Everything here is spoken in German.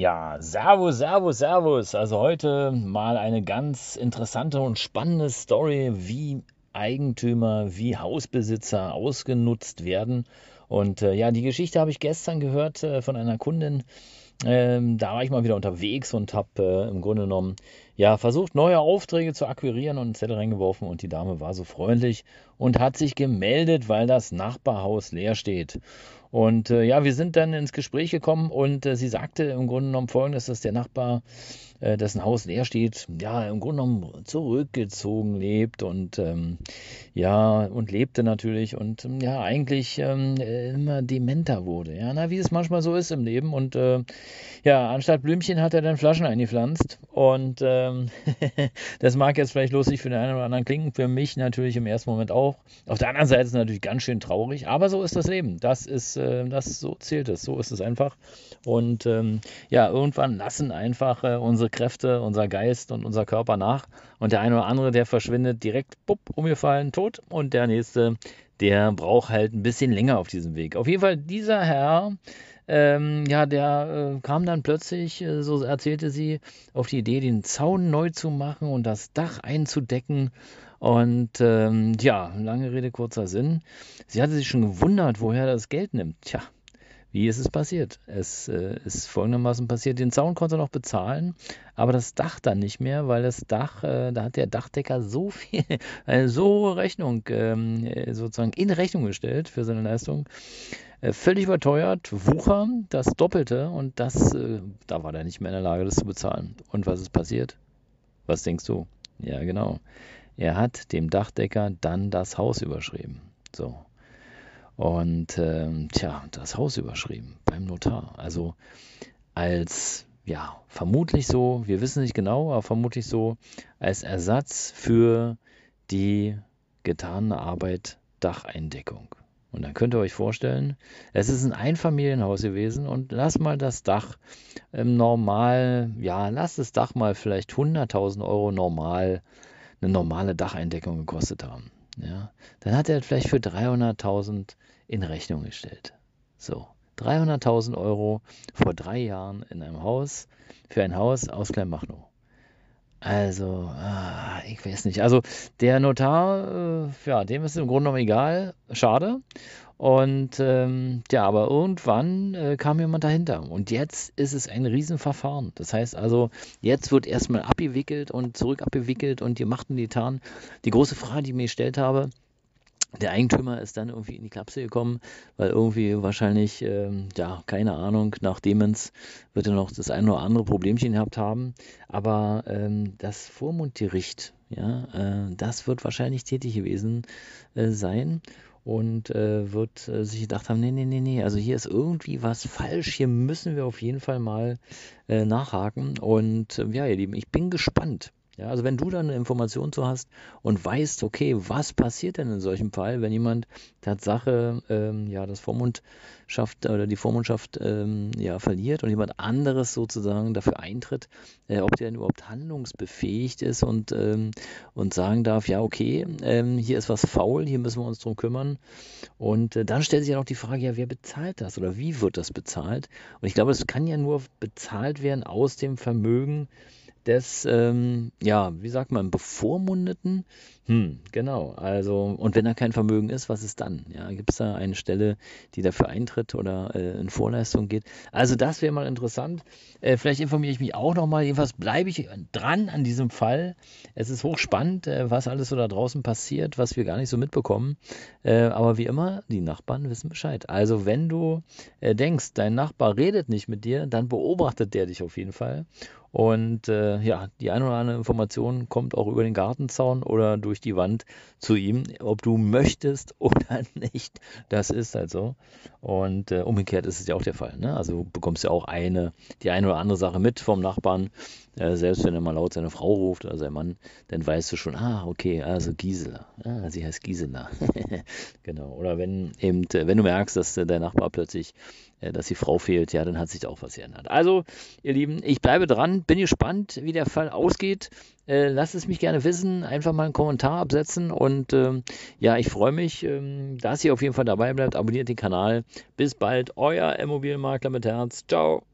Ja, Servus, Servus, Servus. Also heute mal eine ganz interessante und spannende Story, wie Eigentümer, wie Hausbesitzer ausgenutzt werden. Und äh, ja, die Geschichte habe ich gestern gehört äh, von einer Kundin. Ähm, da war ich mal wieder unterwegs und habe äh, im Grunde genommen ja versucht, neue Aufträge zu akquirieren und einen Zettel reingeworfen. Und die Dame war so freundlich und hat sich gemeldet, weil das Nachbarhaus leer steht. Und äh, ja, wir sind dann ins Gespräch gekommen und äh, sie sagte im Grunde genommen folgendes, dass der Nachbar, äh, dessen Haus leer steht, ja, im Grunde genommen zurückgezogen lebt und ähm, ja, und lebte natürlich und ähm, ja, eigentlich ähm, immer dementer wurde. Ja, na, wie es manchmal so ist im Leben. Und äh, ja, anstatt Blümchen hat er dann Flaschen eingepflanzt. Und ähm, das mag jetzt vielleicht lustig für den einen oder anderen klingen, für mich natürlich im ersten Moment auch. Auf der anderen Seite ist es natürlich ganz schön traurig, aber so ist das Leben. Das ist äh, das so zählt es, so ist es einfach. Und ähm, ja, irgendwann lassen einfach äh, unsere Kräfte, unser Geist und unser Körper nach. Und der eine oder andere, der verschwindet direkt, bupp, umgefallen, tot. Und der nächste, der braucht halt ein bisschen länger auf diesem Weg. Auf jeden Fall, dieser Herr, ähm, ja, der äh, kam dann plötzlich, äh, so erzählte sie, auf die Idee, den Zaun neu zu machen und das Dach einzudecken. Und ähm, ja, lange Rede, kurzer Sinn. Sie hatte sich schon gewundert, woher das Geld nimmt. Tja, wie ist es passiert? Es äh, ist folgendermaßen passiert: Den Zaun konnte er noch bezahlen, aber das Dach dann nicht mehr, weil das Dach, äh, da hat der Dachdecker so viel, eine so Rechnung, ähm, äh, sozusagen in Rechnung gestellt für seine Leistung. Äh, völlig überteuert, Wucher, das Doppelte und das, äh, da war er nicht mehr in der Lage, das zu bezahlen. Und was ist passiert? Was denkst du? Ja, genau. Er hat dem Dachdecker dann das Haus überschrieben. So. Und ähm, tja, das Haus überschrieben beim Notar. Also als, ja, vermutlich so, wir wissen nicht genau, aber vermutlich so als Ersatz für die getane Arbeit Dacheindeckung. Und dann könnt ihr euch vorstellen, es ist ein Einfamilienhaus gewesen und lass mal das Dach im Normal, ja, lass das Dach mal vielleicht 100.000 Euro normal eine normale Dacheindeckung gekostet haben. Ja, dann hat er vielleicht für 300.000 in Rechnung gestellt. So, 300.000 Euro vor drei Jahren in einem Haus, für ein Haus aus Kleinmachnow. Also, ah, ich weiß nicht. Also, der Notar, äh, ja, dem ist im Grunde genommen egal. Schade. Und ähm, ja, aber irgendwann äh, kam jemand dahinter. Und jetzt ist es ein Riesenverfahren. Das heißt also, jetzt wird erstmal abgewickelt und zurück abgewickelt und die machten die Tarn. Die große Frage, die ich mir gestellt habe, der Eigentümer ist dann irgendwie in die Klapse gekommen, weil irgendwie wahrscheinlich, ähm, ja, keine Ahnung, nach Demenz wird er noch das eine oder andere Problemchen gehabt haben. Aber ähm, das Vormundgericht, ja, äh, das wird wahrscheinlich tätig gewesen äh, sein und äh, wird äh, sich gedacht haben, nee, nee, nee, nee, also hier ist irgendwie was falsch, hier müssen wir auf jeden Fall mal äh, nachhaken. Und äh, ja, ihr Lieben, ich bin gespannt. Ja, also wenn du da eine Information zu hast und weißt, okay, was passiert denn in solchem Fall, wenn jemand Tatsache ähm, ja das Vormundschaft oder die Vormundschaft ähm, ja verliert und jemand anderes sozusagen dafür eintritt, äh, ob der denn überhaupt handlungsbefähigt ist und und sagen darf, ja okay, ähm, hier ist was faul, hier müssen wir uns drum kümmern und äh, dann stellt sich ja noch die Frage, ja wer bezahlt das oder wie wird das bezahlt? Und ich glaube, es kann ja nur bezahlt werden aus dem Vermögen des, ähm, ja, wie sagt man, Bevormundeten. Hm, genau. Also, und wenn da kein Vermögen ist, was ist dann? Ja, gibt es da eine Stelle, die dafür eintritt oder äh, in Vorleistung geht? Also, das wäre mal interessant. Äh, vielleicht informiere ich mich auch nochmal. Jedenfalls bleibe ich dran an diesem Fall. Es ist hochspannend, äh, was alles so da draußen passiert, was wir gar nicht so mitbekommen. Äh, aber wie immer, die Nachbarn wissen Bescheid. Also, wenn du äh, denkst, dein Nachbar redet nicht mit dir, dann beobachtet der dich auf jeden Fall Und äh, ja, die eine oder andere Information kommt auch über den Gartenzaun oder durch die Wand zu ihm, ob du möchtest oder nicht. Das ist halt so. Und äh, umgekehrt ist es ja auch der Fall. Ne? Also du bekommst ja auch eine, die eine oder andere Sache mit vom Nachbarn. Äh, selbst wenn er mal laut seine Frau ruft oder sein Mann, dann weißt du schon, ah, okay, also Gisela. Ah, sie heißt Gisela. genau. Oder wenn eben, äh, wenn du merkst, dass äh, der Nachbar plötzlich äh, dass die Frau fehlt, ja, dann hat sich da auch was geändert. Also, ihr Lieben, ich bleibe dran, bin gespannt, wie der Fall ausgeht. Lasst es mich gerne wissen, einfach mal einen Kommentar absetzen und ähm, ja, ich freue mich, ähm, dass ihr auf jeden Fall dabei bleibt. Abonniert den Kanal. Bis bald, euer Immobilienmakler mit Herz. Ciao.